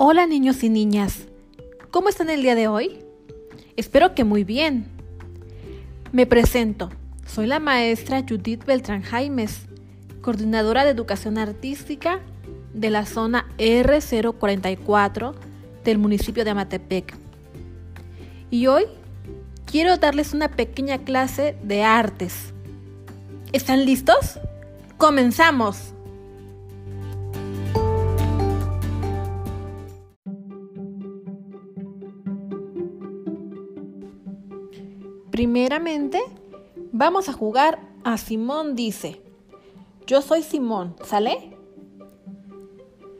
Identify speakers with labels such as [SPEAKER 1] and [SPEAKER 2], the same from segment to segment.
[SPEAKER 1] Hola niños y niñas, ¿cómo están el día de hoy? Espero que muy bien. Me presento, soy la maestra Judith Beltrán Jaimes, coordinadora de educación artística de la zona R044 del municipio de Amatepec. Y hoy quiero darles una pequeña clase de artes. ¿Están listos? ¡Comenzamos! Primeramente, vamos a jugar a Simón dice. Yo soy Simón, ¿sale?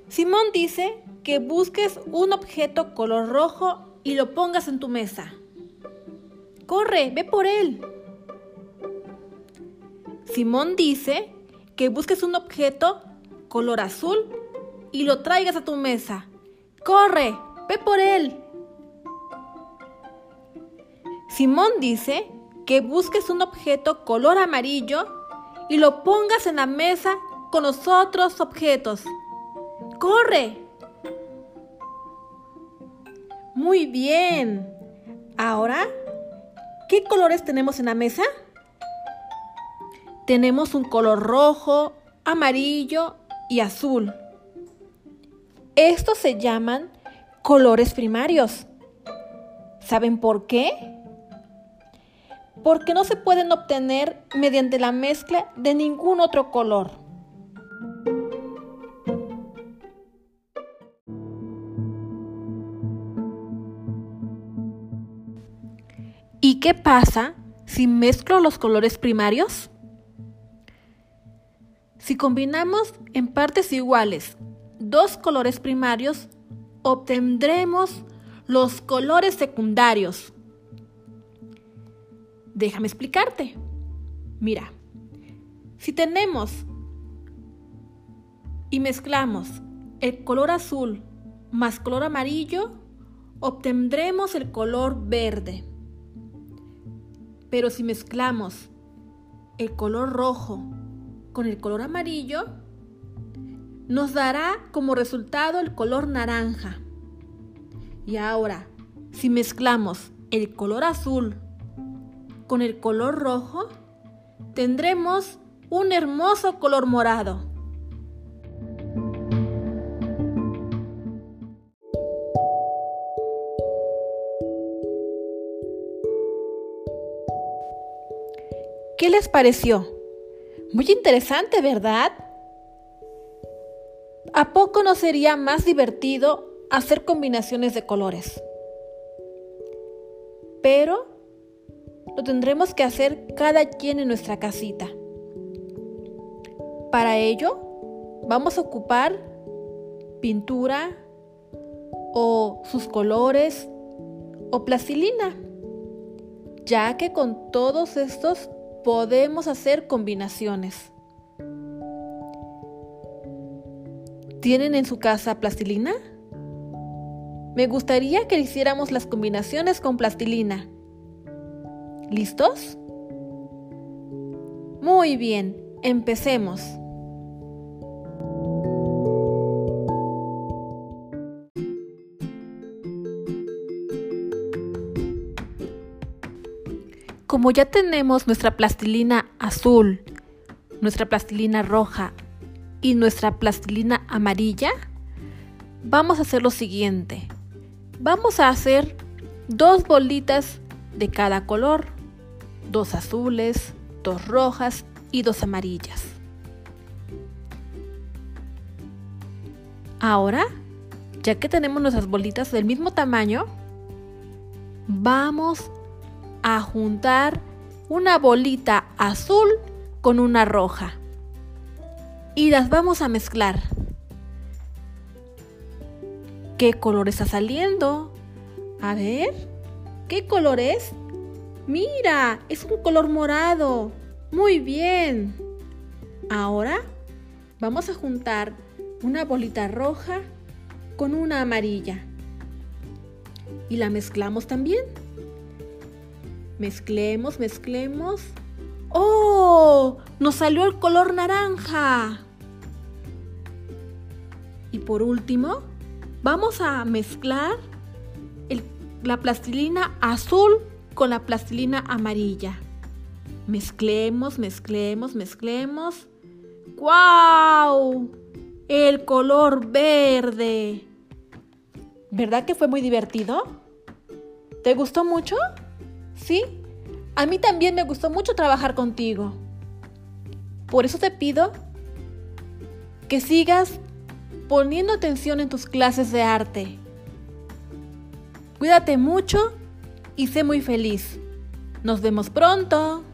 [SPEAKER 1] Simón dice que busques un objeto color rojo y lo pongas en tu mesa. Corre, ve por él. Simón dice que busques un objeto color azul y lo traigas a tu mesa. Corre, ve por él. Simón dice que busques un objeto color amarillo y lo pongas en la mesa con los otros objetos. ¡Corre! Muy bien. Ahora, ¿qué colores tenemos en la mesa? Tenemos un color rojo, amarillo y azul. Estos se llaman colores primarios. ¿Saben por qué? Porque no se pueden obtener mediante la mezcla de ningún otro color. ¿Y qué pasa si mezclo los colores primarios? Si combinamos en partes iguales dos colores primarios, obtendremos los colores secundarios. Déjame explicarte. Mira, si tenemos y mezclamos el color azul más color amarillo, obtendremos el color verde. Pero si mezclamos el color rojo con el color amarillo, nos dará como resultado el color naranja. Y ahora, si mezclamos el color azul con el color rojo, tendremos un hermoso color morado. ¿Qué les pareció? Muy interesante, ¿verdad? ¿A poco no sería más divertido hacer combinaciones de colores? Pero lo tendremos que hacer cada quien en nuestra casita. Para ello, vamos a ocupar pintura o sus colores o plastilina, ya que con todos estos podemos hacer combinaciones. ¿Tienen en su casa plastilina? Me gustaría que hiciéramos las combinaciones con plastilina. ¿Listos? Muy bien, empecemos. Como ya tenemos nuestra plastilina azul, nuestra plastilina roja y nuestra plastilina amarilla, vamos a hacer lo siguiente. Vamos a hacer dos bolitas de cada color dos azules, dos rojas y dos amarillas. Ahora, ya que tenemos nuestras bolitas del mismo tamaño, vamos a juntar una bolita azul con una roja y las vamos a mezclar. ¿Qué color está saliendo? A ver, ¿qué color es? Mira, es un color morado. Muy bien. Ahora vamos a juntar una bolita roja con una amarilla. Y la mezclamos también. Mezclemos, mezclemos. ¡Oh! Nos salió el color naranja. Y por último, Vamos a mezclar la plastilina azul con la plastilina amarilla. Mezclemos, mezclemos, mezclemos. ¡Guau! El color verde. ¿Verdad que fue muy divertido? ¿Te gustó mucho? ¿Sí? A mí también me gustó mucho trabajar contigo. Por eso te pido que sigas poniendo atención en tus clases de arte. Cuídate mucho y sé muy feliz. Nos vemos pronto.